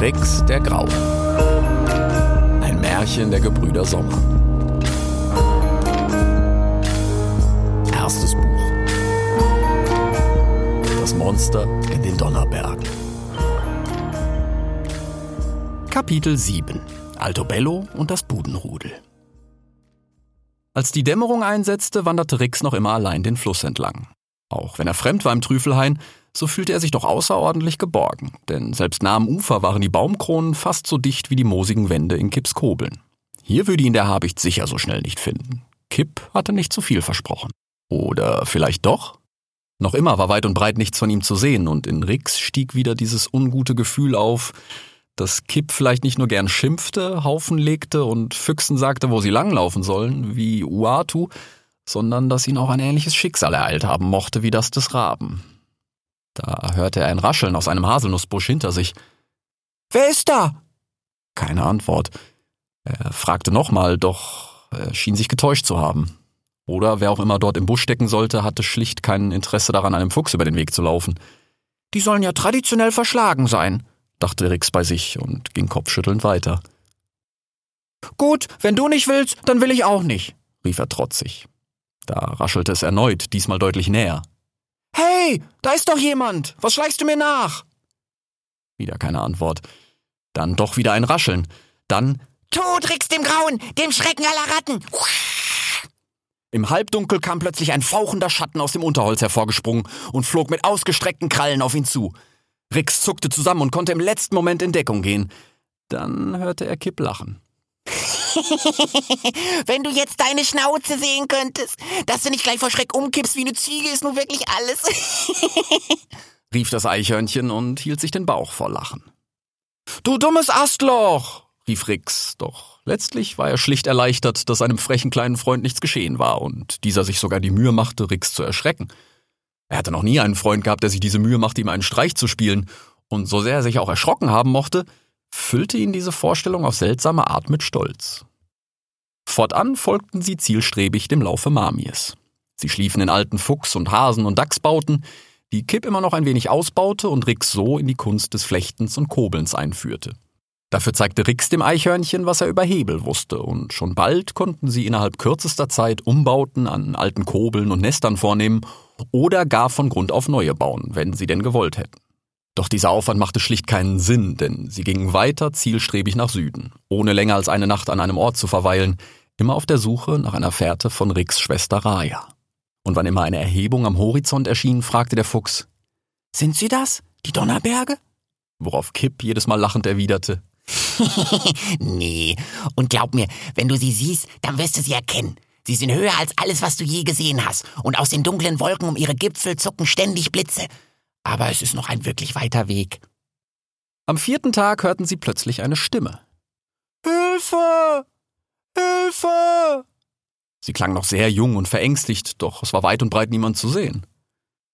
Rix der Graue. Ein Märchen der Gebrüder Sommer. Erstes Buch. Das Monster in den Donnerbergen. Kapitel 7. Altobello und das Budenrudel. Als die Dämmerung einsetzte, wanderte Rix noch immer allein den Fluss entlang. Auch wenn er fremd war im Trüfelhain, so fühlte er sich doch außerordentlich geborgen, denn selbst nah am Ufer waren die Baumkronen fast so dicht wie die moosigen Wände in Kipps Kobeln. Hier würde ihn der Habicht sicher so schnell nicht finden. Kipp hatte nicht zu viel versprochen. Oder vielleicht doch? Noch immer war weit und breit nichts von ihm zu sehen, und in Rix stieg wieder dieses ungute Gefühl auf, dass Kipp vielleicht nicht nur gern schimpfte, Haufen legte und Füchsen sagte, wo sie langlaufen sollen, wie Uatu, sondern dass ihn auch ein ähnliches Schicksal ereilt haben mochte wie das des Raben. Da hörte er ein Rascheln aus einem Haselnussbusch hinter sich. Wer ist da? Keine Antwort. Er fragte nochmal, doch er schien sich getäuscht zu haben. Oder wer auch immer dort im Busch stecken sollte, hatte schlicht kein Interesse daran, einem Fuchs über den Weg zu laufen. Die sollen ja traditionell verschlagen sein, dachte Rix bei sich und ging kopfschüttelnd weiter. Gut, wenn du nicht willst, dann will ich auch nicht, rief er trotzig. Da raschelte es erneut, diesmal deutlich näher. Hey, da ist doch jemand. Was schleichst du mir nach? Wieder keine Antwort. Dann doch wieder ein Rascheln. Dann Tod Rix dem Grauen, dem Schrecken aller Ratten. Im Halbdunkel kam plötzlich ein fauchender Schatten aus dem Unterholz hervorgesprungen und flog mit ausgestreckten Krallen auf ihn zu. Rix zuckte zusammen und konnte im letzten Moment in Deckung gehen. Dann hörte er Kipp lachen. Wenn du jetzt deine Schnauze sehen könntest, dass du nicht gleich vor Schreck umkippst wie eine Ziege, ist nun wirklich alles. rief das Eichhörnchen und hielt sich den Bauch vor Lachen. Du dummes Astloch! rief Rix, doch letztlich war er schlicht erleichtert, dass seinem frechen kleinen Freund nichts geschehen war und dieser sich sogar die Mühe machte, Rix zu erschrecken. Er hatte noch nie einen Freund gehabt, der sich diese Mühe machte, ihm einen Streich zu spielen, und so sehr er sich auch erschrocken haben mochte, füllte ihn diese Vorstellung auf seltsame Art mit Stolz. Fortan folgten sie zielstrebig dem Laufe Mamies. Sie schliefen in alten Fuchs- und Hasen- und Dachsbauten, die Kipp immer noch ein wenig ausbaute und Rix so in die Kunst des Flechtens und Kobelns einführte. Dafür zeigte Rix dem Eichhörnchen, was er über Hebel wusste, und schon bald konnten sie innerhalb kürzester Zeit Umbauten an alten Kobeln und Nestern vornehmen oder gar von Grund auf neue bauen, wenn sie denn gewollt hätten. Doch dieser Aufwand machte schlicht keinen Sinn, denn sie gingen weiter zielstrebig nach Süden, ohne länger als eine Nacht an einem Ort zu verweilen, immer auf der Suche nach einer Fährte von Ricks Schwester Raya. Und wann immer eine Erhebung am Horizont erschien, fragte der Fuchs, Sind sie das? Die Donnerberge? Worauf Kipp jedes Mal lachend erwiderte, nee, und glaub mir, wenn du sie siehst, dann wirst du sie erkennen. Sie sind höher als alles, was du je gesehen hast, und aus den dunklen Wolken um ihre Gipfel zucken ständig Blitze. Aber es ist noch ein wirklich weiter Weg. Am vierten Tag hörten sie plötzlich eine Stimme. Hilfe! Hilfe! Sie klang noch sehr jung und verängstigt, doch es war weit und breit niemand zu sehen.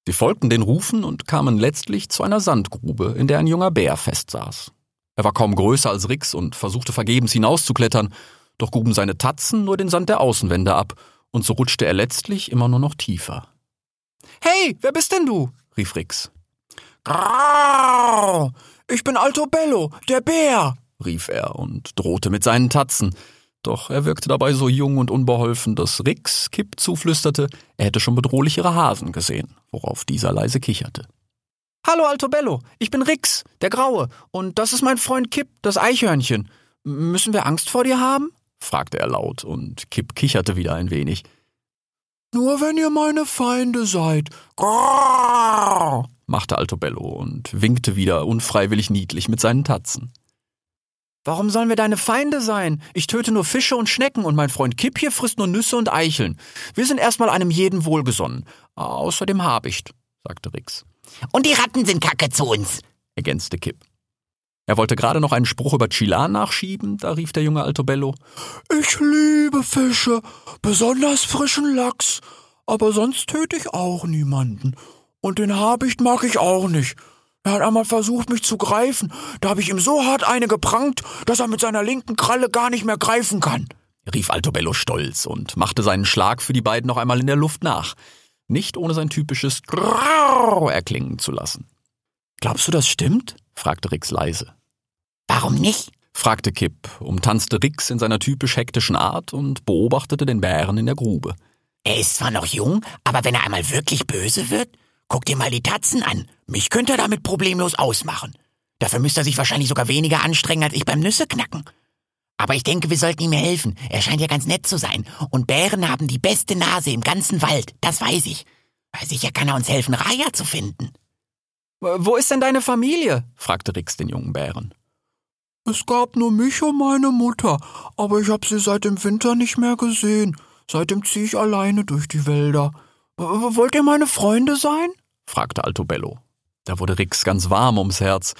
Sie folgten den Rufen und kamen letztlich zu einer Sandgrube, in der ein junger Bär festsaß. Er war kaum größer als Rix und versuchte vergebens hinauszuklettern, doch gruben seine Tatzen nur den Sand der Außenwände ab, und so rutschte er letztlich immer nur noch tiefer. Hey, wer bist denn du? rief Rix. Grau! Ich bin Altobello, der Bär, rief er und drohte mit seinen Tatzen. Doch er wirkte dabei so jung und unbeholfen, dass Rix Kipp zuflüsterte, er hätte schon bedrohlichere Hasen gesehen, worauf dieser leise kicherte. Hallo Altobello, ich bin Rix, der Graue, und das ist mein Freund Kipp, das Eichhörnchen. Müssen wir Angst vor dir haben? Fragte er laut, und Kipp kicherte wieder ein wenig. Nur wenn ihr meine Feinde seid. Grrr, machte Altobello und winkte wieder unfreiwillig niedlich mit seinen Tatzen. Warum sollen wir deine Feinde sein? Ich töte nur Fische und Schnecken und mein Freund Kipp hier frisst nur Nüsse und Eicheln. Wir sind erstmal einem jeden wohlgesonnen. Außer dem Habicht, sagte Rix. Und die Ratten sind kacke zu uns, ergänzte Kipp. Er wollte gerade noch einen Spruch über Chilan nachschieben, da rief der junge Altobello. Ich liebe Fische, besonders frischen Lachs, aber sonst töte ich auch niemanden. Und den Habicht mag ich auch nicht. Er hat einmal versucht, mich zu greifen. Da habe ich ihm so hart eine geprangt, dass er mit seiner linken Kralle gar nicht mehr greifen kann, rief Altobello stolz und machte seinen Schlag für die beiden noch einmal in der Luft nach. nicht ohne sein typisches Grrrr erklingen zu lassen. Glaubst du, das stimmt? Fragte Rix leise. Warum nicht? fragte Kipp, umtanzte Rix in seiner typisch hektischen Art und beobachtete den Bären in der Grube. Er ist zwar noch jung, aber wenn er einmal wirklich böse wird, guck dir mal die Tatzen an. Mich könnte er damit problemlos ausmachen. Dafür müsste er sich wahrscheinlich sogar weniger anstrengen als ich beim Nüsse knacken. Aber ich denke, wir sollten ihm helfen. Er scheint ja ganz nett zu sein. Und Bären haben die beste Nase im ganzen Wald, das weiß ich. Sicher kann er uns helfen, Raya zu finden. Wo ist denn deine Familie? fragte Rix den jungen Bären. Es gab nur mich und meine Mutter, aber ich habe sie seit dem Winter nicht mehr gesehen. Seitdem ziehe ich alleine durch die Wälder. Wollt ihr meine Freunde sein? fragte Altobello. Da wurde Rix ganz warm ums Herz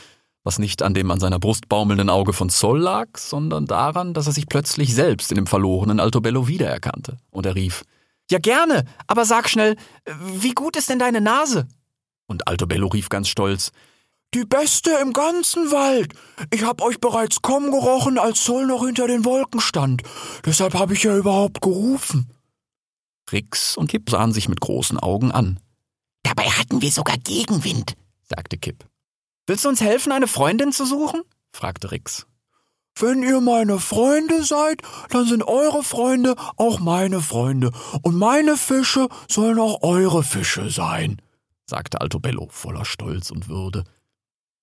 was nicht an dem an seiner Brust baumelnden Auge von Zoll lag, sondern daran, dass er sich plötzlich selbst in dem verlorenen Altobello wiedererkannte. Und er rief, Ja gerne, aber sag schnell, wie gut ist denn deine Nase? Und Altobello rief ganz stolz, Die beste im ganzen Wald. Ich hab euch bereits kommen gerochen, als Zoll noch hinter den Wolken stand. Deshalb habe ich ja überhaupt gerufen. Rix und Kipp sahen sich mit großen Augen an. Dabei hatten wir sogar Gegenwind, sagte Kipp. Willst du uns helfen, eine Freundin zu suchen? fragte Rix. Wenn ihr meine Freunde seid, dann sind eure Freunde auch meine Freunde, und meine Fische sollen auch eure Fische sein, sagte Altobello voller Stolz und Würde.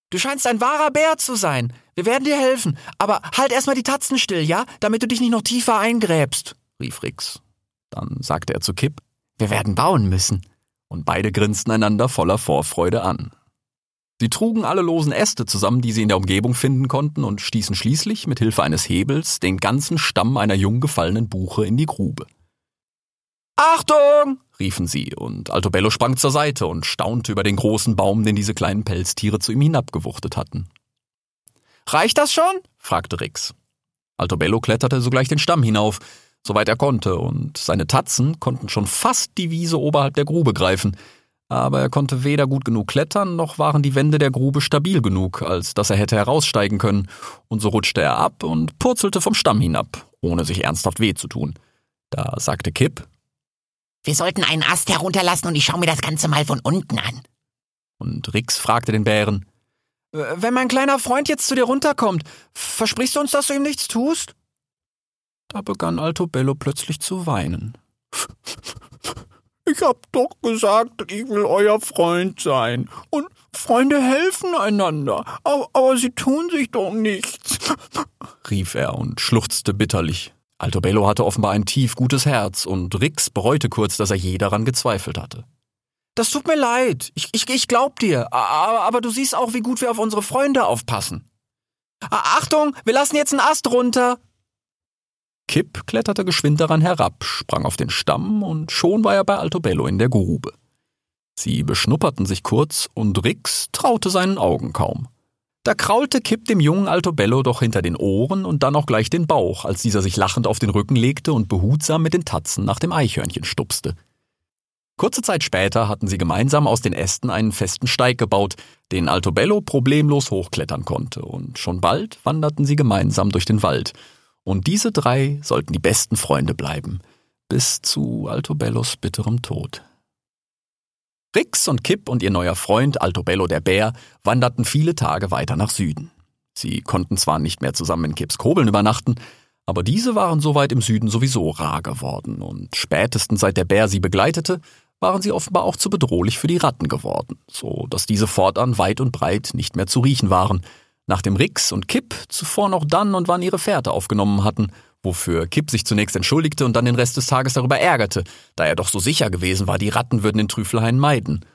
Du scheinst ein wahrer Bär zu sein. Wir werden dir helfen, aber halt erstmal die Tatzen still, ja, damit du dich nicht noch tiefer eingräbst, rief Rix. Dann sagte er zu Kipp, wir werden bauen müssen. Und beide grinsten einander voller Vorfreude an. Sie trugen alle losen Äste zusammen, die sie in der Umgebung finden konnten, und stießen schließlich mit Hilfe eines Hebels den ganzen Stamm einer jung gefallenen Buche in die Grube. Achtung! riefen sie, und Altobello sprang zur Seite und staunte über den großen Baum, den diese kleinen Pelztiere zu ihm hinabgewuchtet hatten. Reicht das schon? fragte Rix. Altobello kletterte sogleich den Stamm hinauf, soweit er konnte, und seine Tatzen konnten schon fast die Wiese oberhalb der Grube greifen, aber er konnte weder gut genug klettern, noch waren die Wände der Grube stabil genug, als dass er hätte heraussteigen können, und so rutschte er ab und purzelte vom Stamm hinab, ohne sich ernsthaft weh zu tun. Da sagte Kipp, Wir sollten einen Ast herunterlassen und ich schaue mir das Ganze mal von unten an. Und Rix fragte den Bären, äh, Wenn mein kleiner Freund jetzt zu dir runterkommt, versprichst du uns, dass du ihm nichts tust? Da begann Altobello plötzlich zu weinen. Ich hab doch gesagt, ich will euer Freund sein. Und Freunde helfen einander. Aber, aber sie tun sich doch nichts. rief er und schluchzte bitterlich. Altobello hatte offenbar ein tief gutes Herz und Rix bereute kurz, dass er je daran gezweifelt hatte. Das tut mir leid. Ich, ich, ich glaub dir. Aber, aber du siehst auch, wie gut wir auf unsere Freunde aufpassen. Achtung, wir lassen jetzt einen Ast runter, Kipp kletterte geschwind daran herab, sprang auf den Stamm und schon war er bei Altobello in der Grube. Sie beschnupperten sich kurz und Rix traute seinen Augen kaum. Da kraulte Kipp dem jungen Altobello doch hinter den Ohren und dann auch gleich den Bauch, als dieser sich lachend auf den Rücken legte und behutsam mit den Tatzen nach dem Eichhörnchen stupste. Kurze Zeit später hatten sie gemeinsam aus den Ästen einen festen Steig gebaut, den Altobello problemlos hochklettern konnte, und schon bald wanderten sie gemeinsam durch den Wald, und diese drei sollten die besten Freunde bleiben, bis zu Altobellos bitterem Tod. Rix und Kipp und ihr neuer Freund Altobello der Bär wanderten viele Tage weiter nach Süden. Sie konnten zwar nicht mehr zusammen in Kipps Kobeln übernachten, aber diese waren so weit im Süden sowieso rar geworden, und spätestens seit der Bär sie begleitete, waren sie offenbar auch zu bedrohlich für die Ratten geworden, so dass diese fortan weit und breit nicht mehr zu riechen waren, Nachdem Rix und Kipp zuvor noch dann und wann ihre Fährte aufgenommen hatten, wofür Kipp sich zunächst entschuldigte und dann den Rest des Tages darüber ärgerte, da er doch so sicher gewesen war, die Ratten würden den Trüffelhain meiden.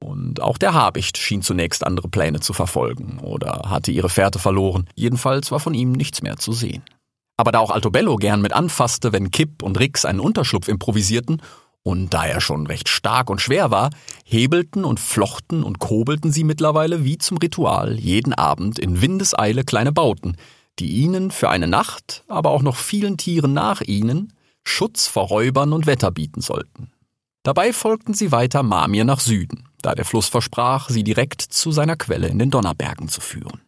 Und auch der Habicht schien zunächst andere Pläne zu verfolgen oder hatte ihre Fährte verloren. Jedenfalls war von ihm nichts mehr zu sehen. Aber da auch Altobello gern mit anfasste, wenn Kipp und Rix einen Unterschlupf improvisierten und da er schon recht stark und schwer war, hebelten und flochten und kobelten sie mittlerweile wie zum Ritual jeden Abend in Windeseile kleine Bauten, die ihnen für eine Nacht, aber auch noch vielen Tieren nach ihnen, Schutz vor Räubern und Wetter bieten sollten. Dabei folgten sie weiter Mamir nach Süden, da der Fluss versprach, sie direkt zu seiner Quelle in den Donnerbergen zu führen.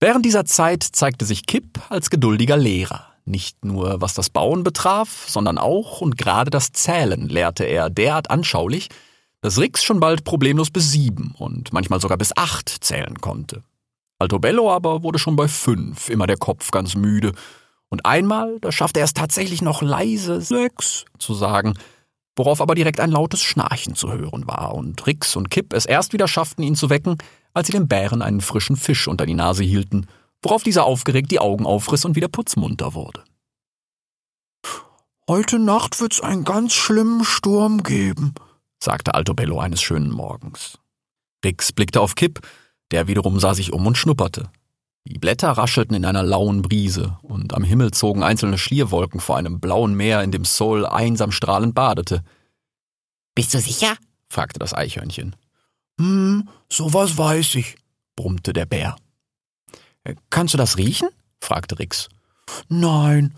Während dieser Zeit zeigte sich Kipp als geduldiger Lehrer, Nicht nur was das Bauen betraf, sondern auch und gerade das Zählen lehrte er derart anschaulich, dass Rix schon bald problemlos bis sieben und manchmal sogar bis acht zählen konnte. Altobello aber wurde schon bei fünf immer der Kopf ganz müde, und einmal, da schaffte er es tatsächlich noch leise sechs zu sagen, worauf aber direkt ein lautes Schnarchen zu hören war, und Rix und Kipp es erst wieder schafften, ihn zu wecken, als sie dem Bären einen frischen Fisch unter die Nase hielten, worauf dieser aufgeregt die Augen aufriss und wieder putzmunter wurde. Heute Nacht wird's einen ganz schlimmen Sturm geben, sagte Altobello eines schönen Morgens. Rix blickte auf Kipp, der wiederum sah sich um und schnupperte. Die Blätter raschelten in einer lauen Brise, und am Himmel zogen einzelne Schlierwolken vor einem blauen Meer, in dem Sol einsam strahlend badete. Bist du sicher? fragte das Eichhörnchen. Hm, sowas weiß ich, brummte der Bär. Äh, kannst du das riechen? fragte Rix. Nein,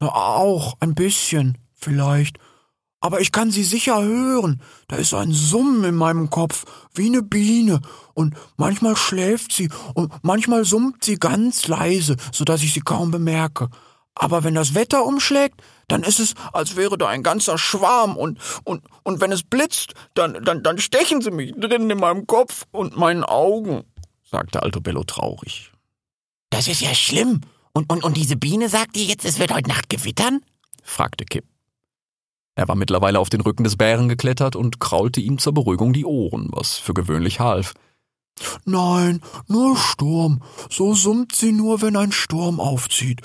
auch ein bisschen, vielleicht. Aber ich kann sie sicher hören. Da ist ein Summen in meinem Kopf, wie eine Biene. Und manchmal schläft sie und manchmal summt sie ganz leise, so dass ich sie kaum bemerke. Aber wenn das Wetter umschlägt, dann ist es, als wäre da ein ganzer Schwarm und, und, und wenn es blitzt, dann, dann, dann stechen sie mich drinnen in meinem Kopf und meinen Augen, sagte Altobello traurig. Das ist ja schlimm. Und, und, und diese Biene sagt dir jetzt, es wird heute Nacht gewittern? fragte Kipp. Er war mittlerweile auf den Rücken des Bären geklettert und kraulte ihm zur Beruhigung die Ohren, was für gewöhnlich half. Nein, nur Sturm. So summt sie nur, wenn ein Sturm aufzieht.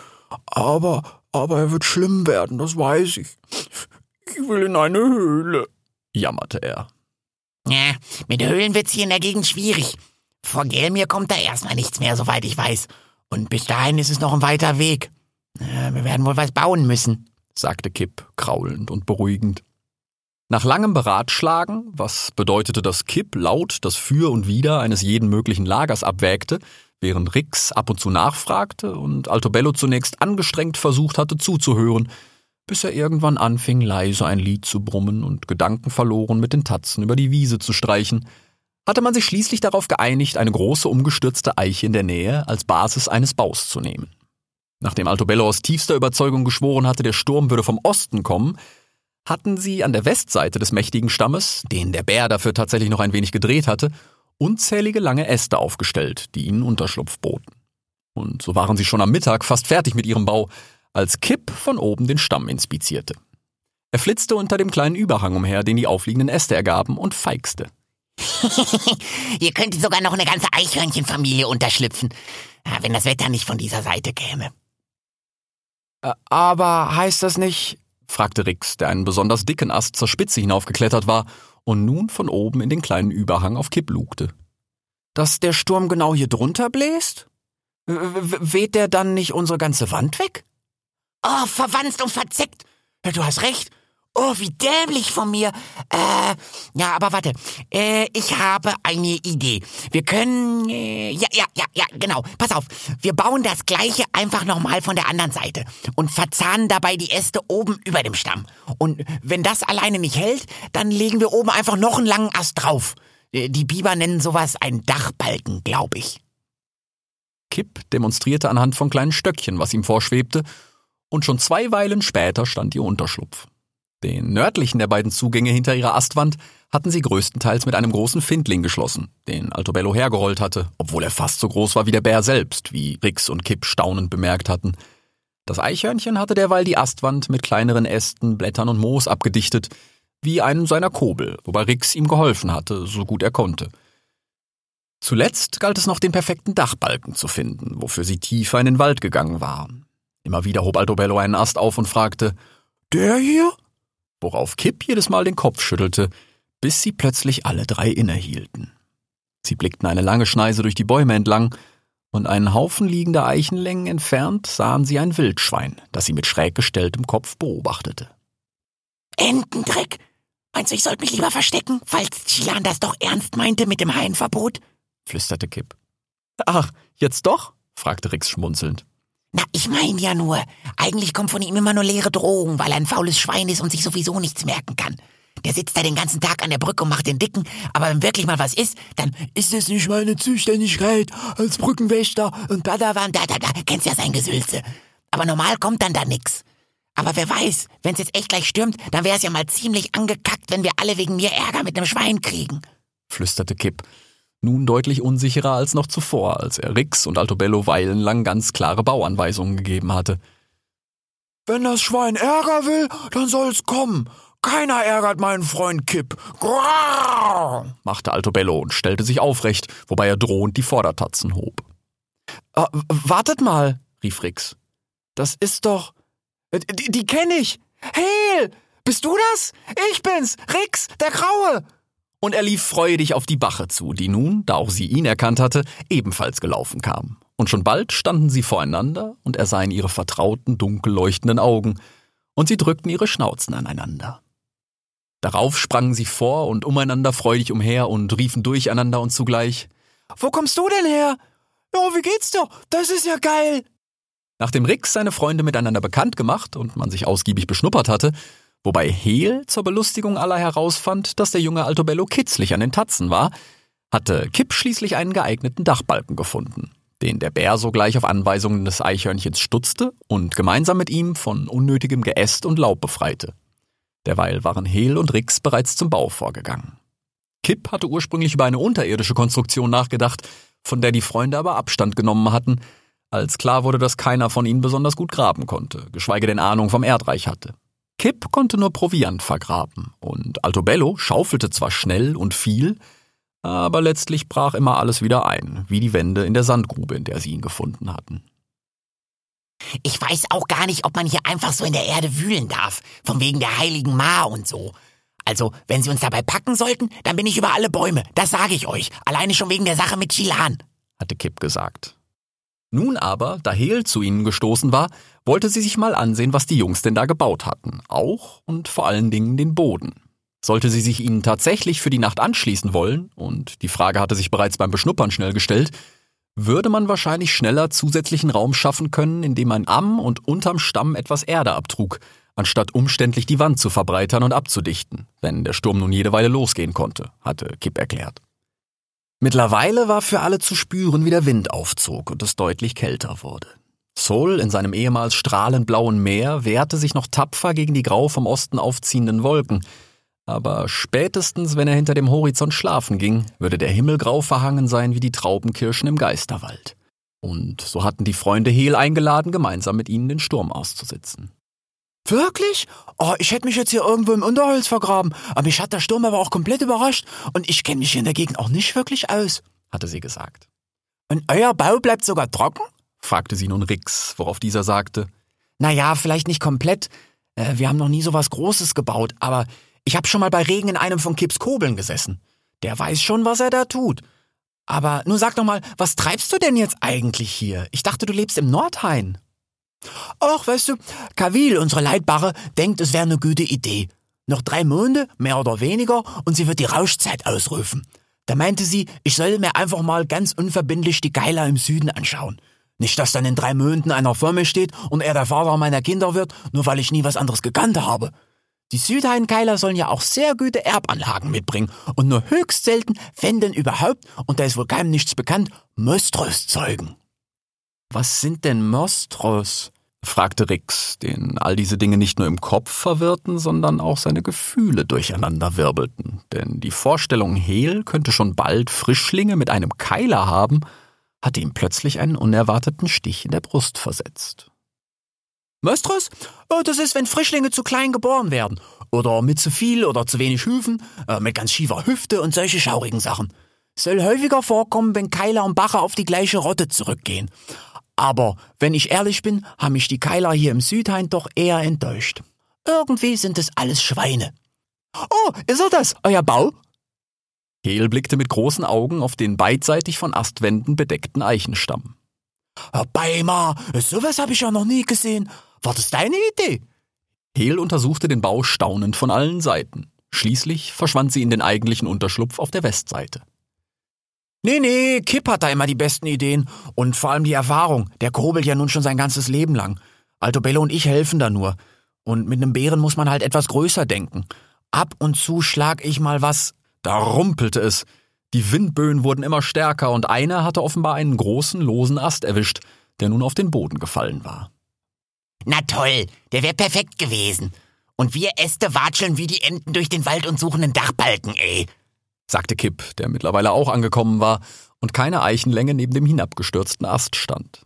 Aber, aber er wird schlimm werden, das weiß ich. Ich will in eine Höhle, jammerte er. Ja, mit Höhlen wird's hier in der Gegend schwierig. Vor Gelmir kommt da erstmal nichts mehr, soweit ich weiß. Und bis dahin ist es noch ein weiter Weg. Wir werden wohl was bauen müssen sagte Kipp kraulend und beruhigend. Nach langem Beratschlagen, was bedeutete, dass Kipp laut das Für und Wider eines jeden möglichen Lagers abwägte, während Rix ab und zu nachfragte und Altobello zunächst angestrengt versucht hatte zuzuhören, bis er irgendwann anfing, leise ein Lied zu brummen und gedankenverloren mit den Tatzen über die Wiese zu streichen, hatte man sich schließlich darauf geeinigt, eine große umgestürzte Eiche in der Nähe als Basis eines Baus zu nehmen. Nachdem Altobello aus tiefster Überzeugung geschworen hatte, der Sturm würde vom Osten kommen, hatten sie an der Westseite des mächtigen Stammes, den der Bär dafür tatsächlich noch ein wenig gedreht hatte, unzählige lange Äste aufgestellt, die ihnen Unterschlupf boten. Und so waren sie schon am Mittag fast fertig mit ihrem Bau, als Kipp von oben den Stamm inspizierte. Er flitzte unter dem kleinen Überhang umher, den die aufliegenden Äste ergaben, und feixte. Hier könnte sogar noch eine ganze Eichhörnchenfamilie unterschlüpfen, wenn das Wetter nicht von dieser Seite käme. Äh, aber heißt das nicht, fragte Rix, der einen besonders dicken Ast zur Spitze hinaufgeklettert war und nun von oben in den kleinen Überhang auf Kipp lugte. Dass der Sturm genau hier drunter bläst? Weht der dann nicht unsere ganze Wand weg? Oh, verwanzt und verzickt. Du hast recht. Oh, wie dämlich von mir. Äh, ja, aber warte. Äh, ich habe eine Idee. Wir können, äh, ja, ja, ja, ja, genau. Pass auf. Wir bauen das gleiche einfach nochmal von der anderen Seite und verzahnen dabei die Äste oben über dem Stamm. Und wenn das alleine nicht hält, dann legen wir oben einfach noch einen langen Ast drauf. Äh, die Biber nennen sowas einen Dachbalken, glaube ich. Kipp demonstrierte anhand von kleinen Stöckchen, was ihm vorschwebte, und schon zwei Weilen später stand ihr Unterschlupf. Den nördlichen der beiden Zugänge hinter ihrer Astwand hatten sie größtenteils mit einem großen Findling geschlossen, den Altobello hergerollt hatte, obwohl er fast so groß war wie der Bär selbst, wie Rix und Kipp staunend bemerkt hatten. Das Eichhörnchen hatte derweil die Astwand mit kleineren Ästen, Blättern und Moos abgedichtet, wie einen seiner Kobel, wobei Rix ihm geholfen hatte, so gut er konnte. Zuletzt galt es noch den perfekten Dachbalken zu finden, wofür sie tiefer in den Wald gegangen waren. Immer wieder hob Altobello einen Ast auf und fragte, Der hier? Worauf Kipp jedes Mal den Kopf schüttelte, bis sie plötzlich alle drei innehielten. Sie blickten eine lange Schneise durch die Bäume entlang, und einen Haufen liegender Eichenlängen entfernt sahen sie ein Wildschwein, das sie mit schräg gestelltem Kopf beobachtete. Entendreck! Meinst du, ich sollte mich lieber verstecken, falls Chilan das doch ernst meinte mit dem Haienverbot? flüsterte Kipp. Ach, jetzt doch? fragte Rix schmunzelnd. Na, ich mein ja nur, eigentlich kommt von ihm immer nur leere Drohungen, weil er ein faules Schwein ist und sich sowieso nichts merken kann. Der sitzt da den ganzen Tag an der Brücke und macht den Dicken, aber wenn wirklich mal was ist, dann ist es nicht meine Zuständigkeit als Brückenwächter und Padawan, da, da, da, kennst ja sein Gesülze. aber normal kommt dann da nix. Aber wer weiß, wenn's jetzt echt gleich stürmt, dann wär's ja mal ziemlich angekackt, wenn wir alle wegen mir Ärger mit nem Schwein kriegen, flüsterte Kipp, nun deutlich unsicherer als noch zuvor, als er Rix und Altobello weilenlang ganz klare Bauanweisungen gegeben hatte. Wenn das Schwein Ärger will, dann soll's kommen. Keiner ärgert meinen Freund Kipp. Grrrr, machte Altobello und stellte sich aufrecht, wobei er drohend die Vordertatzen hob. Äh, wartet mal, rief Rix. Das ist doch. Äh, die, die kenne ich. Hel! Bist du das? Ich bin's, Rix, der Graue! Und er lief freudig auf die Bache zu, die nun, da auch sie ihn erkannt hatte, ebenfalls gelaufen kam. Und schon bald standen sie voreinander und er sah in ihre vertrauten, dunkel leuchtenden Augen, und sie drückten ihre Schnauzen aneinander. Darauf sprangen sie vor und umeinander freudig umher und riefen durcheinander und zugleich Wo kommst du denn her? Ja, wie geht's dir? Das ist ja geil. Nachdem Rix seine Freunde miteinander bekannt gemacht und man sich ausgiebig beschnuppert hatte, wobei Heel zur Belustigung aller herausfand, dass der junge Altobello kitzlig an den Tatzen war, hatte Kipp schließlich einen geeigneten Dachbalken gefunden, den der Bär sogleich auf Anweisungen des Eichhörnchens stutzte und gemeinsam mit ihm von unnötigem Geäst und Laub befreite. Derweil waren Hehl und Rix bereits zum Bau vorgegangen. Kipp hatte ursprünglich über eine unterirdische Konstruktion nachgedacht, von der die Freunde aber Abstand genommen hatten, als klar wurde, dass keiner von ihnen besonders gut graben konnte, geschweige denn Ahnung vom Erdreich hatte. Kipp konnte nur Proviant vergraben, und Altobello schaufelte zwar schnell und viel, aber letztlich brach immer alles wieder ein, wie die Wände in der Sandgrube, in der sie ihn gefunden hatten. Ich weiß auch gar nicht, ob man hier einfach so in der Erde wühlen darf, von wegen der heiligen Ma und so. Also, wenn Sie uns dabei packen sollten, dann bin ich über alle Bäume, das sage ich euch, alleine schon wegen der Sache mit Chilan, hatte Kipp gesagt. Nun aber, da Heel zu ihnen gestoßen war, wollte sie sich mal ansehen, was die Jungs denn da gebaut hatten, auch und vor allen Dingen den Boden. Sollte sie sich ihnen tatsächlich für die Nacht anschließen wollen, und die Frage hatte sich bereits beim Beschnuppern schnell gestellt, würde man wahrscheinlich schneller zusätzlichen Raum schaffen können, indem man am und unterm Stamm etwas Erde abtrug, anstatt umständlich die Wand zu verbreitern und abzudichten, wenn der Sturm nun jede Weile losgehen konnte, hatte Kipp erklärt. Mittlerweile war für alle zu spüren, wie der Wind aufzog und es deutlich kälter wurde. Sol in seinem ehemals strahlend blauen Meer wehrte sich noch tapfer gegen die grau vom Osten aufziehenden Wolken, aber spätestens, wenn er hinter dem Horizont schlafen ging, würde der Himmel grau verhangen sein wie die Traubenkirschen im Geisterwald. Und so hatten die Freunde Hehl eingeladen, gemeinsam mit ihnen den Sturm auszusitzen. Wirklich? Oh, ich hätte mich jetzt hier irgendwo im Unterholz vergraben, aber mich hat der Sturm aber auch komplett überrascht und ich kenne mich hier in der Gegend auch nicht wirklich aus, hatte sie gesagt. Und euer Bau bleibt sogar trocken? fragte sie nun Rix, worauf dieser sagte. Na ja, vielleicht nicht komplett. Äh, wir haben noch nie so was Großes gebaut, aber ich habe schon mal bei Regen in einem von Kips Kobeln gesessen. Der weiß schon, was er da tut. Aber nun sag doch mal, was treibst du denn jetzt eigentlich hier? Ich dachte, du lebst im Nordhain. Ach, weißt du, Kavil, unsere Leitbare, denkt, es wäre eine gute Idee. Noch drei Monate, mehr oder weniger, und sie wird die Rauschzeit ausrufen. Da meinte sie, ich soll mir einfach mal ganz unverbindlich die Geiler im Süden anschauen. Nicht, dass dann in drei Monaten einer vor mir steht und er der Vater meiner Kinder wird, nur weil ich nie was anderes gekannt habe. Die Südhainkeiler sollen ja auch sehr gute Erbanlagen mitbringen und nur höchst selten, wenn denn überhaupt, und da ist wohl keinem nichts bekannt, Mostros zeugen. Was sind denn Mostros? Fragte Rix, den all diese Dinge nicht nur im Kopf verwirrten, sondern auch seine Gefühle durcheinander wirbelten. Denn die Vorstellung, Hehl könnte schon bald Frischlinge mit einem Keiler haben, hatte ihm plötzlich einen unerwarteten Stich in der Brust versetzt. Möstros? Oh, das ist, wenn Frischlinge zu klein geboren werden. Oder mit zu viel oder zu wenig Hüfen, äh, mit ganz schiefer Hüfte und solche schaurigen Sachen. Soll häufiger vorkommen, wenn Keiler und Bacher auf die gleiche Rotte zurückgehen. Aber wenn ich ehrlich bin, haben mich die Keiler hier im Südhain doch eher enttäuscht. Irgendwie sind es alles Schweine. Oh, ist er das, euer Bau? Hel blickte mit großen Augen auf den beidseitig von Astwänden bedeckten Eichenstamm. Herr Beimer, sowas habe ich ja noch nie gesehen. War das deine Idee? Hel untersuchte den Bau staunend von allen Seiten. Schließlich verschwand sie in den eigentlichen Unterschlupf auf der Westseite. Nee, nee, Kipp hat da immer die besten Ideen und vor allem die Erfahrung. Der kurbelt ja nun schon sein ganzes Leben lang. Alto Bello und ich helfen da nur. Und mit einem Bären muss man halt etwas größer denken. Ab und zu schlag ich mal was. Da rumpelte es. Die Windböen wurden immer stärker und einer hatte offenbar einen großen, losen Ast erwischt, der nun auf den Boden gefallen war. Na toll, der wäre perfekt gewesen. Und wir Äste watscheln wie die Enten durch den Wald und suchen einen Dachbalken, ey, sagte Kipp, der mittlerweile auch angekommen war und keine Eichenlänge neben dem hinabgestürzten Ast stand.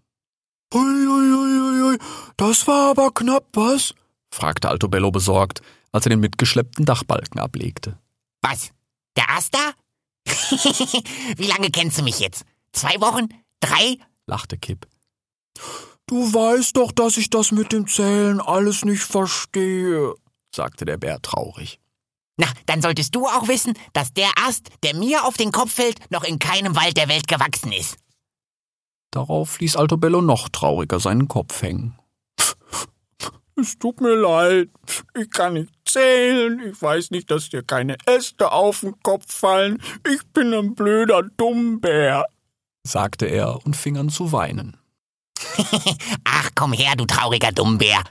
Uiuiuiui, das war aber knapp, was? fragte Altobello besorgt, als er den mitgeschleppten Dachbalken ablegte. Was? Der Ast da? Wie lange kennst du mich jetzt? Zwei Wochen? Drei? lachte Kipp. Du weißt doch, dass ich das mit dem Zählen alles nicht verstehe, sagte der Bär traurig. Na, dann solltest du auch wissen, dass der Ast, der mir auf den Kopf fällt, noch in keinem Wald der Welt gewachsen ist. Darauf ließ Altobello noch trauriger seinen Kopf hängen. Es tut mir leid, ich kann nicht zählen, ich weiß nicht, dass dir keine Äste auf den Kopf fallen, ich bin ein blöder Dummbär, sagte er und fing an zu weinen. Ach, komm her, du trauriger Dummbär,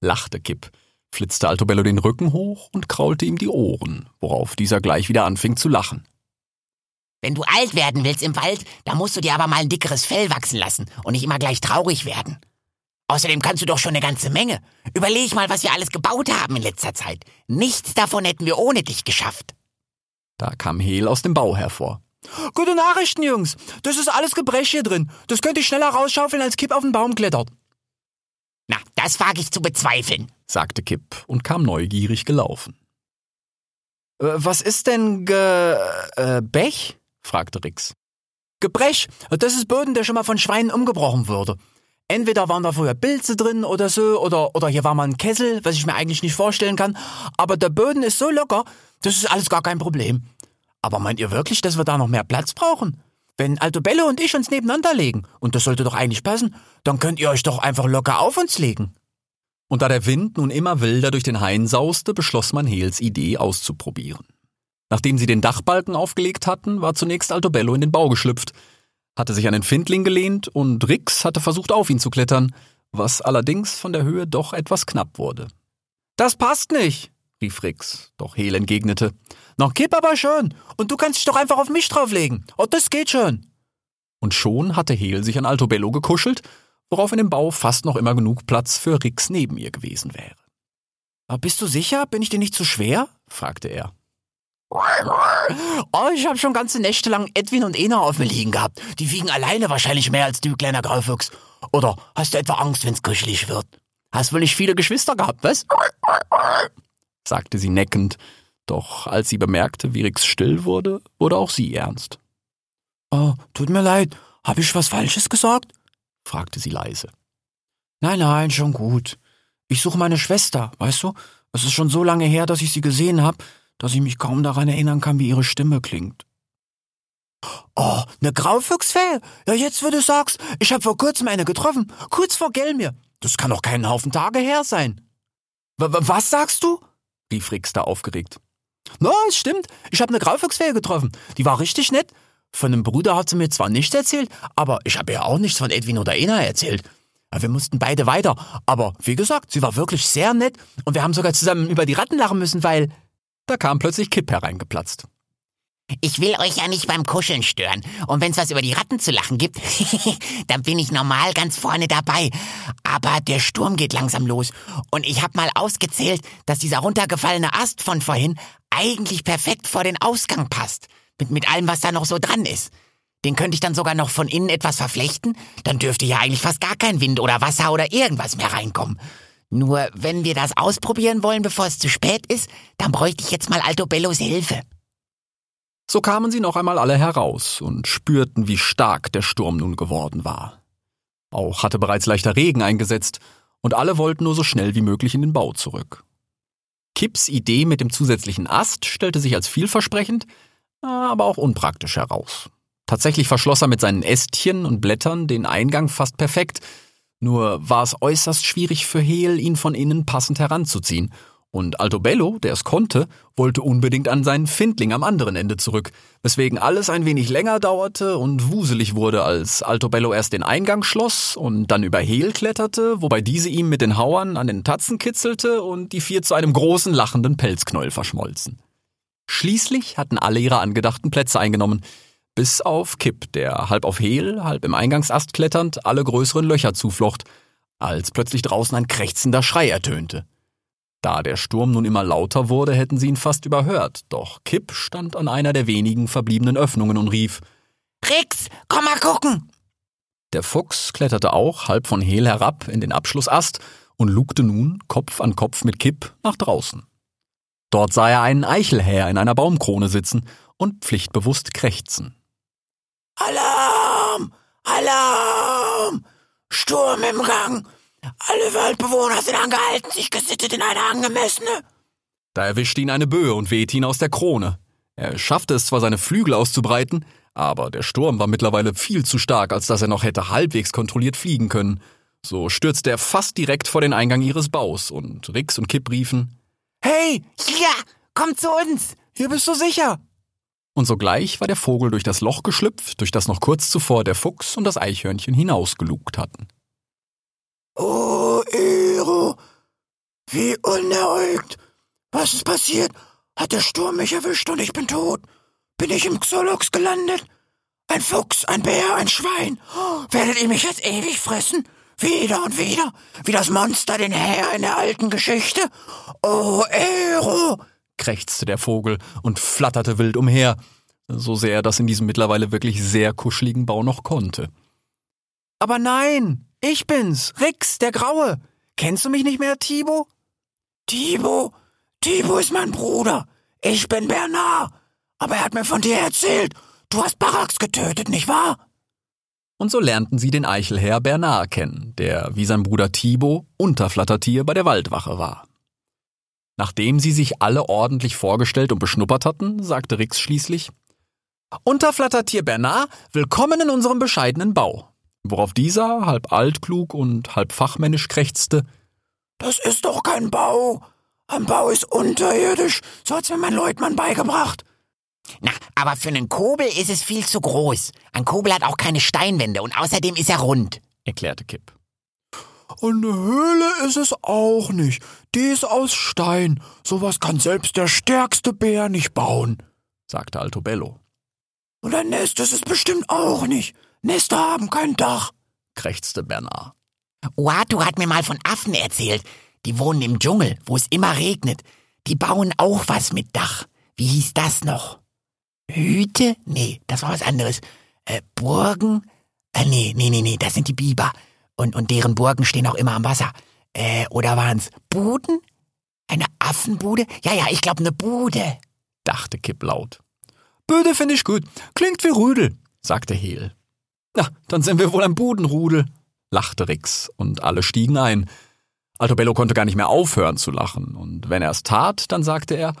lachte Kipp, flitzte Altobello den Rücken hoch und kraulte ihm die Ohren, worauf dieser gleich wieder anfing zu lachen. Wenn du alt werden willst im Wald, dann musst du dir aber mal ein dickeres Fell wachsen lassen und nicht immer gleich traurig werden. Außerdem kannst du doch schon eine ganze Menge. Überleg mal, was wir alles gebaut haben in letzter Zeit. Nichts davon hätten wir ohne dich geschafft. Da kam Hel aus dem Bau hervor. Gute Nachrichten, Jungs. Das ist alles Gebrech hier drin. Das könnte ich schneller rausschaufeln, als Kipp auf den Baum klettert. Na, das wage ich zu bezweifeln, sagte Kipp und kam neugierig gelaufen. Äh, was ist denn Ge äh, Bech? fragte Rix. Gebrech, das ist Boden, der schon mal von Schweinen umgebrochen wurde. Entweder waren da früher Pilze drin oder so, oder, oder hier war mal ein Kessel, was ich mir eigentlich nicht vorstellen kann. Aber der Boden ist so locker, das ist alles gar kein Problem. Aber meint ihr wirklich, dass wir da noch mehr Platz brauchen? Wenn Altobello und ich uns nebeneinander legen, und das sollte doch eigentlich passen, dann könnt ihr euch doch einfach locker auf uns legen. Und da der Wind nun immer wilder durch den Hain sauste, beschloss man Hels Idee auszuprobieren. Nachdem sie den Dachbalken aufgelegt hatten, war zunächst Altobello in den Bau geschlüpft, hatte sich an den Findling gelehnt und Rix hatte versucht, auf ihn zu klettern, was allerdings von der Höhe doch etwas knapp wurde. Das passt nicht, rief Rix, doch Hel entgegnete. Noch Kipp aber schön, und du kannst dich doch einfach auf mich drauflegen. Oh, das geht schon. Und schon hatte Hel sich an Altobello gekuschelt, worauf in dem Bau fast noch immer genug Platz für Rix neben ihr gewesen wäre. Aber bist du sicher? Bin ich dir nicht zu schwer? fragte er. Oh, ich habe schon ganze Nächte lang Edwin und Ena auf mir liegen gehabt. Die wiegen alleine wahrscheinlich mehr als du, kleiner Graufuchs. Oder hast du etwa Angst, wenn's kuschelig wird? Hast wohl nicht viele Geschwister gehabt, was? sagte sie neckend, doch als sie bemerkte, wie Rix still wurde, wurde auch sie ernst. Oh, tut mir leid, habe ich was Falsches gesagt? fragte sie leise. Nein, nein, schon gut. Ich suche meine Schwester, weißt du? Es ist schon so lange her, dass ich sie gesehen habe dass ich mich kaum daran erinnern kann, wie ihre Stimme klingt. Oh, ne Graufuchsfell? Ja, jetzt, wo du sagst, ich hab vor kurzem eine getroffen, kurz vor Gelmir. Das kann doch keinen Haufen Tage her sein. W was sagst du? rief Rix da aufgeregt. Na, no, es stimmt. Ich hab ne Graufuchsfell getroffen. Die war richtig nett. Von dem Bruder hat sie mir zwar nichts erzählt, aber ich habe ihr auch nichts von Edwin oder Ena erzählt. Wir mussten beide weiter. Aber wie gesagt, sie war wirklich sehr nett und wir haben sogar zusammen über die Ratten lachen müssen, weil da kam plötzlich Kipp hereingeplatzt. Ich will euch ja nicht beim Kuscheln stören. Und wenn's was über die Ratten zu lachen gibt, dann bin ich normal ganz vorne dabei. Aber der Sturm geht langsam los. Und ich hab mal ausgezählt, dass dieser runtergefallene Ast von vorhin eigentlich perfekt vor den Ausgang passt. Mit, mit allem, was da noch so dran ist. Den könnte ich dann sogar noch von innen etwas verflechten. Dann dürfte ja eigentlich fast gar kein Wind oder Wasser oder irgendwas mehr reinkommen. Nur wenn wir das ausprobieren wollen, bevor es zu spät ist, dann bräuchte ich jetzt mal Altobellos Hilfe. So kamen sie noch einmal alle heraus und spürten, wie stark der Sturm nun geworden war. Auch hatte bereits leichter Regen eingesetzt, und alle wollten nur so schnell wie möglich in den Bau zurück. Kipps Idee mit dem zusätzlichen Ast stellte sich als vielversprechend, aber auch unpraktisch heraus. Tatsächlich verschloss er mit seinen Ästchen und Blättern den Eingang fast perfekt, nur war es äußerst schwierig für Hel, ihn von innen passend heranzuziehen. Und Altobello, der es konnte, wollte unbedingt an seinen Findling am anderen Ende zurück, weswegen alles ein wenig länger dauerte und wuselig wurde, als Altobello erst den Eingang schloss und dann über Hel kletterte, wobei diese ihm mit den Hauern an den Tatzen kitzelte und die vier zu einem großen lachenden Pelzknäuel verschmolzen. Schließlich hatten alle ihre angedachten Plätze eingenommen, bis auf Kipp, der halb auf Hehl, halb im Eingangsast kletternd alle größeren Löcher zuflocht, als plötzlich draußen ein krächzender Schrei ertönte. Da der Sturm nun immer lauter wurde, hätten sie ihn fast überhört, doch Kipp stand an einer der wenigen verbliebenen Öffnungen und rief Rix, komm mal gucken! Der Fuchs kletterte auch halb von Hehl herab in den Abschlussast und lugte nun Kopf an Kopf mit Kipp nach draußen. Dort sah er einen Eichelhäher in einer Baumkrone sitzen und pflichtbewusst krächzen. Alarm! Alarm! Sturm im Gang! Alle Waldbewohner sind angehalten, sich gesittet in eine angemessene. Da erwischte ihn eine Böe und wehte ihn aus der Krone. Er schaffte es zwar, seine Flügel auszubreiten, aber der Sturm war mittlerweile viel zu stark, als dass er noch hätte halbwegs kontrolliert fliegen können. So stürzte er fast direkt vor den Eingang ihres Baus und Rix und Kipp riefen: Hey, hier, komm zu uns! Hier bist du sicher! Und sogleich war der Vogel durch das Loch geschlüpft, durch das noch kurz zuvor der Fuchs und das Eichhörnchen hinausgelugt hatten. Oh, Ero, wie uneräugt! Was ist passiert? Hat der Sturm mich erwischt und ich bin tot? Bin ich im Xolox gelandet? Ein Fuchs, ein Bär, ein Schwein. Werdet ihr mich jetzt ewig fressen? Wieder und wieder? Wie das Monster den Herr in der alten Geschichte? Oh, Ero! krächzte der Vogel und flatterte wild umher, so sehr er das in diesem mittlerweile wirklich sehr kuscheligen Bau noch konnte. Aber nein, ich bin's, Rix, der Graue. Kennst du mich nicht mehr, Tibo? Tibo? Tibo ist mein Bruder. Ich bin Bernard. Aber er hat mir von dir erzählt. Du hast Barax getötet, nicht wahr? Und so lernten sie den Eichelherr Bernard kennen, der wie sein Bruder Thibaut Unterflattertier bei der Waldwache war. Nachdem sie sich alle ordentlich vorgestellt und beschnuppert hatten, sagte Rix schließlich Unterflattertier Bernard, willkommen in unserem bescheidenen Bau. Worauf dieser, halb altklug und halb fachmännisch, krächzte Das ist doch kein Bau. Ein Bau ist unterirdisch, so hat's mir mein Leutmann beigebracht. Na, aber für einen Kobel ist es viel zu groß. Ein Kobel hat auch keine Steinwände und außerdem ist er rund, erklärte Kipp. Und eine Höhle ist es auch nicht. Die ist aus Stein. Sowas kann selbst der stärkste Bär nicht bauen, sagte Altobello. Und ein Nest ist es bestimmt auch nicht. Nester haben kein Dach, krächzte Bernard. Uatu hat mir mal von Affen erzählt. Die wohnen im Dschungel, wo es immer regnet. Die bauen auch was mit Dach. Wie hieß das noch? Hüte? Nee, das war was anderes. Äh, Burgen? Äh, nee, nee, nee, nee, das sind die Biber. Und, und deren Burgen stehen auch immer am Wasser. Äh, oder waren's Buden? Eine Affenbude? Ja, ja, ich glaube eine Bude, dachte Kipp laut. Bude finde ich gut. Klingt wie Rüdel, sagte Hehl. Na, dann sind wir wohl ein Budenrudel, lachte Rix, und alle stiegen ein. Altobello konnte gar nicht mehr aufhören zu lachen, und wenn er es tat, dann sagte er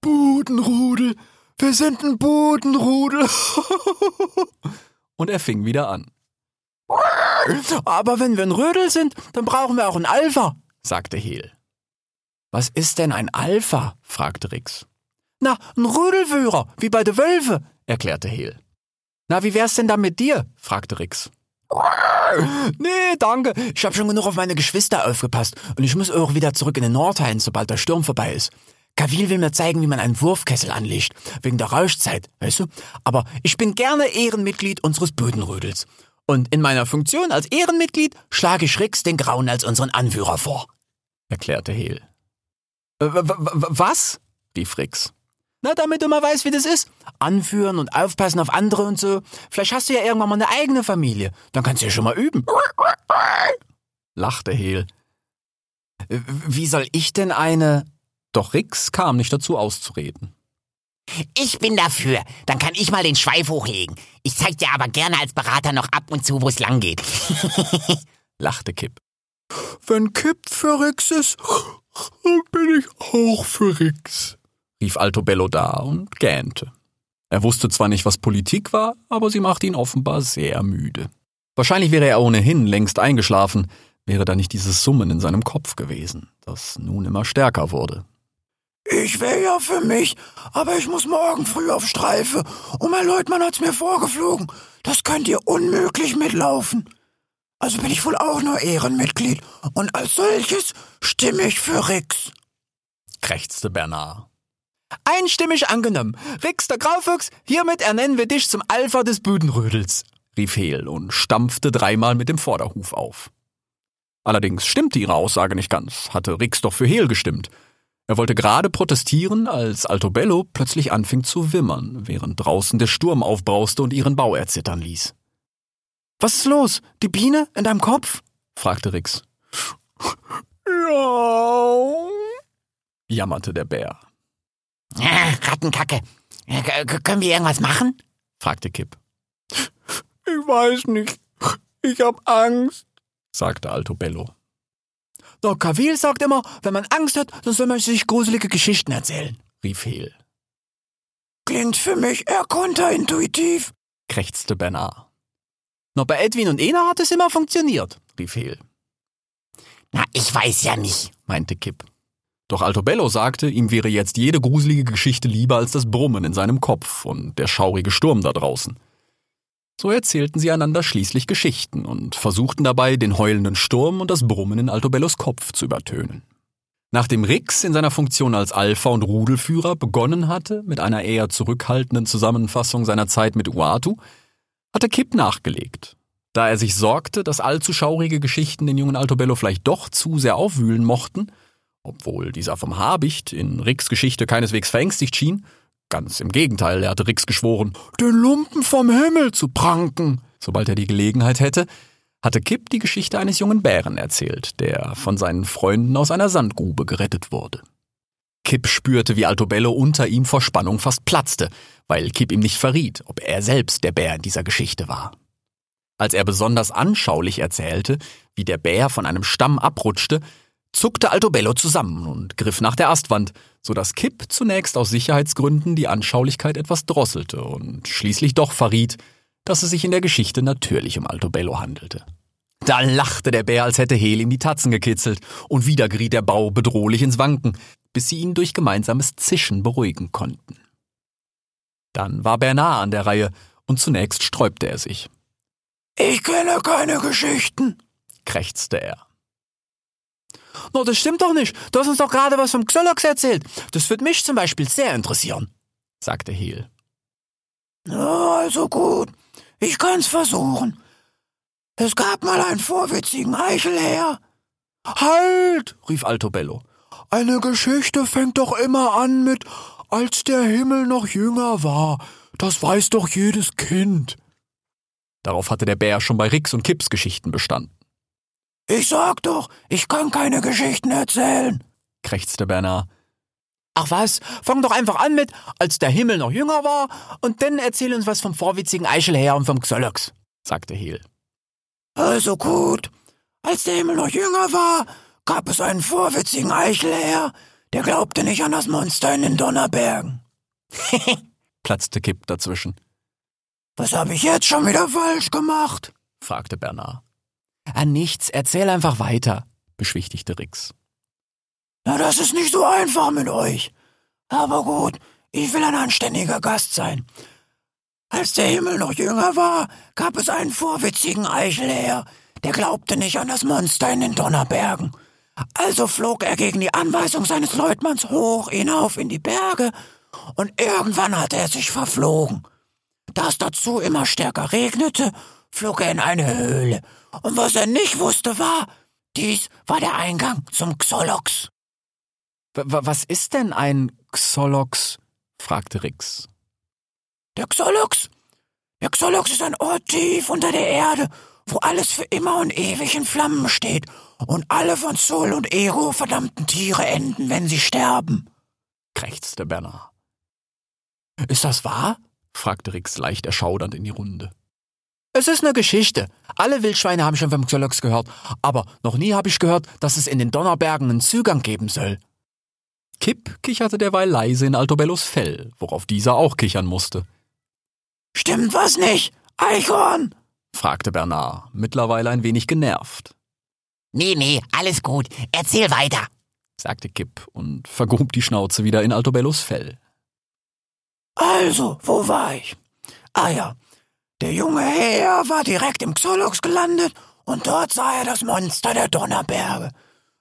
Budenrudel, wir sind ein Budenrudel. und er fing wieder an. Aber wenn wir ein Rödel sind, dann brauchen wir auch ein Alpha, sagte Hehl. Was ist denn ein Alpha? fragte Rix. Na, ein Rödelführer, wie bei de Wölfe, erklärte Hehl. Na, wie wär's denn da mit dir? fragte Rix. Nee, danke. Ich hab schon genug auf meine Geschwister aufgepasst und ich muss auch wieder zurück in den Nordhain, sobald der Sturm vorbei ist. Kavil will mir zeigen, wie man einen Wurfkessel anlegt, wegen der Rauschzeit, weißt du? Aber ich bin gerne Ehrenmitglied unseres Bödenrödels. Und in meiner Funktion als Ehrenmitglied schlage ich Rix den Grauen als unseren Anführer vor, erklärte Hehl. Äh, was? rief Rix. Na, damit du mal weißt, wie das ist. Anführen und aufpassen auf andere und so. Vielleicht hast du ja irgendwann mal eine eigene Familie. Dann kannst du ja schon mal üben. lachte Hehl. Wie soll ich denn eine? Doch Rix kam nicht dazu auszureden. Ich bin dafür. Dann kann ich mal den Schweif hochlegen. Ich zeig dir aber gerne als Berater noch ab und zu, wo es lang geht. lachte Kipp. Wenn Kipp für Rix ist, dann bin ich auch für Rix rief Altobello da und gähnte. Er wusste zwar nicht, was Politik war, aber sie machte ihn offenbar sehr müde. Wahrscheinlich wäre er ohnehin längst eingeschlafen, wäre da nicht dieses Summen in seinem Kopf gewesen, das nun immer stärker wurde. Ich wäre ja für mich, aber ich muss morgen früh auf Streife und mein Leutmann hat's mir vorgeflogen. Das könnt ihr unmöglich mitlaufen. Also bin ich wohl auch nur Ehrenmitglied und als solches stimme ich für Rix, krächzte Bernard. Einstimmig angenommen. Rix der Graufuchs, hiermit ernennen wir dich zum Alpha des Büdenrödels, rief Hehl und stampfte dreimal mit dem Vorderhuf auf. Allerdings stimmte ihre Aussage nicht ganz, hatte Rix doch für Hehl gestimmt. Er wollte gerade protestieren, als Altobello plötzlich anfing zu wimmern, während draußen der Sturm aufbrauste und ihren Bau erzittern ließ. Was ist los? Die Biene in deinem Kopf? fragte Rix. Ja, jammerte der Bär. Äh, Rattenkacke. Äh, können wir irgendwas machen? fragte Kipp. Ich weiß nicht. Ich hab Angst, sagte Altobello. Der Kavil sagt immer, wenn man Angst hat, dann soll man sich gruselige Geschichten erzählen, rief Hehl. Klingt für mich eher kontraintuitiv, krächzte Bernard. Na, bei Edwin und Ena hat es immer funktioniert, rief Hehl. Na, ich weiß ja nicht, meinte Kipp. Doch Altobello sagte, ihm wäre jetzt jede gruselige Geschichte lieber als das Brummen in seinem Kopf und der schaurige Sturm da draußen. So erzählten sie einander schließlich Geschichten und versuchten dabei, den heulenden Sturm und das Brummen in Altobellos Kopf zu übertönen. Nachdem Rix in seiner Funktion als Alpha- und Rudelführer begonnen hatte, mit einer eher zurückhaltenden Zusammenfassung seiner Zeit mit Uatu, hatte Kip nachgelegt. Da er sich sorgte, dass allzu schaurige Geschichten den jungen Altobello vielleicht doch zu sehr aufwühlen mochten, obwohl dieser vom Habicht in Ricks Geschichte keineswegs verängstigt schien, Ganz im Gegenteil, er hatte Rix geschworen, den Lumpen vom Himmel zu pranken. Sobald er die Gelegenheit hätte, hatte Kipp die Geschichte eines jungen Bären erzählt, der von seinen Freunden aus einer Sandgrube gerettet wurde. Kipp spürte, wie Altobello unter ihm vor Spannung fast platzte, weil Kipp ihm nicht verriet, ob er selbst der Bär in dieser Geschichte war. Als er besonders anschaulich erzählte, wie der Bär von einem Stamm abrutschte, zuckte Altobello zusammen und griff nach der Astwand, so dass Kipp zunächst aus Sicherheitsgründen die Anschaulichkeit etwas drosselte und schließlich doch verriet, dass es sich in der Geschichte natürlich um Altobello handelte. Da lachte der Bär, als hätte Hel ihm die Tatzen gekitzelt, und wieder geriet der Bau bedrohlich ins Wanken, bis sie ihn durch gemeinsames Zischen beruhigen konnten. Dann war Bernard an der Reihe, und zunächst sträubte er sich. Ich kenne keine Geschichten, krächzte er. No, das stimmt doch nicht. Du hast uns doch gerade was vom Xolox erzählt. Das wird mich zum Beispiel sehr interessieren, sagte Hehl. Na, also gut. Ich kann's versuchen. Es gab mal einen vorwitzigen Eichelherr. Halt, rief Altobello. Eine Geschichte fängt doch immer an mit, als der Himmel noch jünger war. Das weiß doch jedes Kind. Darauf hatte der Bär schon bei Rix und Kips Geschichten bestanden. Ich sag doch, ich kann keine Geschichten erzählen, krächzte Bernard. Ach was, fang doch einfach an mit, als der Himmel noch jünger war, und dann erzähl uns was vom vorwitzigen Eichelherr und vom Xolox, sagte Hehl. Also gut, als der Himmel noch jünger war, gab es einen vorwitzigen Eichelherr, der glaubte nicht an das Monster in den Donnerbergen. platzte Kipp dazwischen. Was habe ich jetzt schon wieder falsch gemacht? fragte Bernard. An nichts, erzähl einfach weiter, beschwichtigte Rix. Na, das ist nicht so einfach mit euch. Aber gut, ich will ein anständiger Gast sein. Als der Himmel noch jünger war, gab es einen vorwitzigen Eichelherr, der glaubte nicht an das Monster in den Donnerbergen. Also flog er gegen die Anweisung seines Leutmanns hoch hinauf in die Berge, und irgendwann hatte er sich verflogen. Da es dazu immer stärker regnete, flog er in eine Höhle und was er nicht wusste war, dies war der Eingang zum Xolox. W was ist denn ein Xolox? fragte Rix. Der Xolox? Der Xolox ist ein Ort tief unter der Erde, wo alles für immer und ewig in Flammen steht und alle von Sol und Ero verdammten Tiere enden, wenn sie sterben, krächzte Bernard. Ist das wahr? fragte Rix leicht erschaudernd in die Runde. Es ist eine Geschichte. Alle Wildschweine haben schon vom Xolox gehört, aber noch nie habe ich gehört, dass es in den Donnerbergen einen Zugang geben soll. Kipp kicherte derweil leise in Altobellos Fell, worauf dieser auch kichern musste. Stimmt was nicht, Eichhorn? fragte Bernard, mittlerweile ein wenig genervt. Nee, nee, alles gut. Erzähl weiter, sagte Kipp und vergrub die Schnauze wieder in Altobellos Fell. Also, wo war ich? Ah ja, der junge Herr war direkt im Xolox gelandet und dort sah er das Monster der Donnerberge.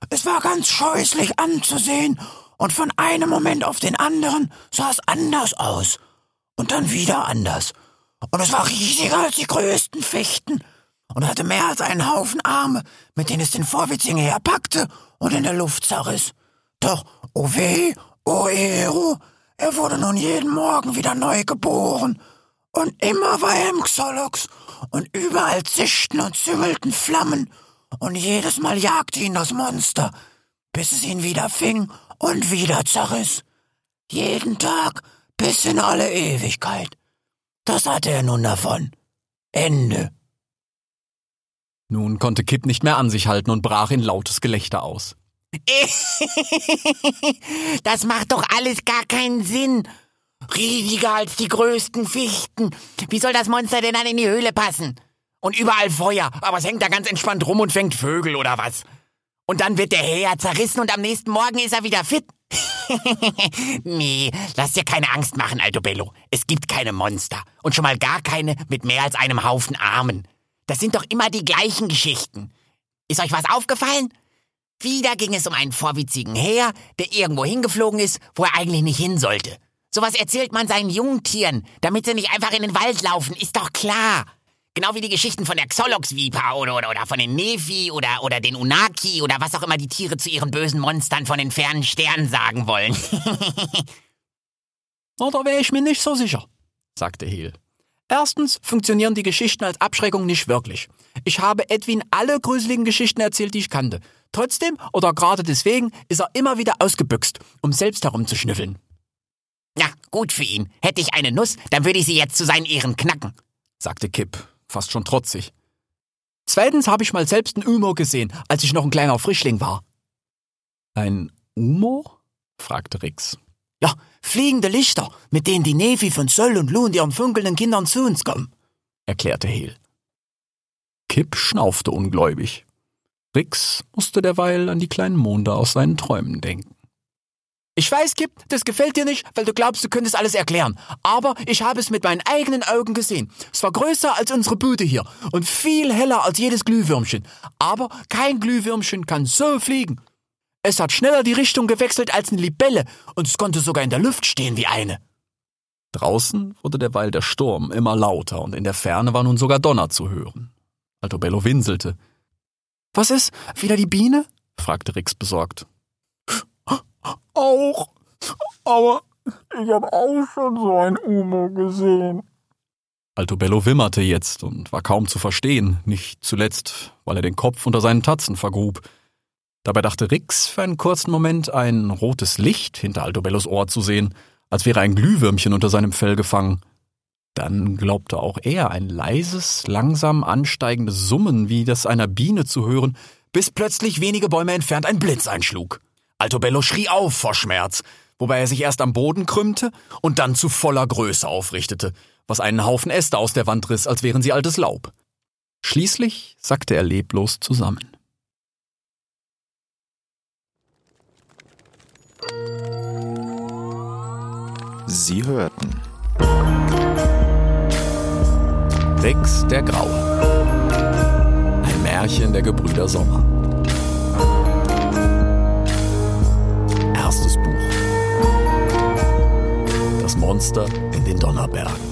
Es war ganz scheußlich anzusehen und von einem Moment auf den anderen sah es anders aus und dann wieder anders. Und es war riesiger als die größten Fichten und hatte mehr als einen Haufen Arme, mit denen es den Vorwitzigen herpackte und in der Luft zerriss. Doch, oh weh, oh Ero, er wurde nun jeden Morgen wieder neu geboren. Und immer war er im Xolox und überall zischten und züngelten Flammen und jedes Mal jagte ihn das Monster, bis es ihn wieder fing und wieder zerriss. Jeden Tag bis in alle Ewigkeit. Das hatte er nun davon. Ende. Nun konnte Kip nicht mehr an sich halten und brach in lautes Gelächter aus. das macht doch alles gar keinen Sinn. Riesiger als die größten Fichten. Wie soll das Monster denn dann in die Höhle passen? Und überall Feuer, aber es hängt da ganz entspannt rum und fängt Vögel oder was. Und dann wird der Heer zerrissen und am nächsten Morgen ist er wieder fit. nee, lass dir keine Angst machen, Alto Bello. Es gibt keine Monster. Und schon mal gar keine mit mehr als einem Haufen Armen. Das sind doch immer die gleichen Geschichten. Ist euch was aufgefallen? Wieder ging es um einen vorwitzigen Heer, der irgendwo hingeflogen ist, wo er eigentlich nicht hin sollte. Sowas erzählt man seinen Jungtieren, damit sie nicht einfach in den Wald laufen, ist doch klar. Genau wie die Geschichten von der Xolox-Viper oder, oder, oder von den Nefi oder, oder den Unaki oder was auch immer die Tiere zu ihren bösen Monstern von den fernen Sternen sagen wollen. Da wäre ich mir nicht so sicher, sagte Hel. Erstens funktionieren die Geschichten als Abschreckung nicht wirklich. Ich habe Edwin alle gruseligen Geschichten erzählt, die ich kannte. Trotzdem oder gerade deswegen ist er immer wieder ausgebüxt, um selbst herumzuschnüffeln. Ja, gut für ihn. Hätte ich eine Nuss, dann würde ich sie jetzt zu seinen Ehren knacken, sagte Kipp, fast schon trotzig. Zweitens habe ich mal selbst einen Umo gesehen, als ich noch ein kleiner Frischling war. Ein Umo? fragte Rix. Ja, fliegende Lichter, mit denen die Nevi von Söll und Lu und ihren funkelnden Kindern zu uns kommen, erklärte Hel. Kipp schnaufte ungläubig. Rix musste derweil an die kleinen Monde aus seinen Träumen denken. Ich weiß, Kip, das gefällt dir nicht, weil du glaubst, du könntest alles erklären. Aber ich habe es mit meinen eigenen Augen gesehen. Es war größer als unsere Bude hier und viel heller als jedes Glühwürmchen. Aber kein Glühwürmchen kann so fliegen. Es hat schneller die Richtung gewechselt als eine Libelle und es konnte sogar in der Luft stehen wie eine. Draußen wurde derweil der Sturm immer lauter und in der Ferne war nun sogar Donner zu hören. Altobello winselte. Was ist? Wieder die Biene? fragte Rix besorgt. Auch. Aber ich habe auch schon so ein Umo gesehen. Altobello wimmerte jetzt und war kaum zu verstehen, nicht zuletzt, weil er den Kopf unter seinen Tatzen vergrub. Dabei dachte Rix für einen kurzen Moment ein rotes Licht hinter Altobellos Ohr zu sehen, als wäre ein Glühwürmchen unter seinem Fell gefangen. Dann glaubte auch er ein leises, langsam ansteigendes Summen wie das einer Biene zu hören, bis plötzlich wenige Bäume entfernt ein Blitz einschlug. Altobello schrie auf vor Schmerz, wobei er sich erst am Boden krümmte und dann zu voller Größe aufrichtete, was einen Haufen Äste aus der Wand riss, als wären sie altes Laub. Schließlich sackte er leblos zusammen. Sie hörten Rex der Graue. Ein Märchen der Gebrüder Sommer. Monster in den Donnerbergen.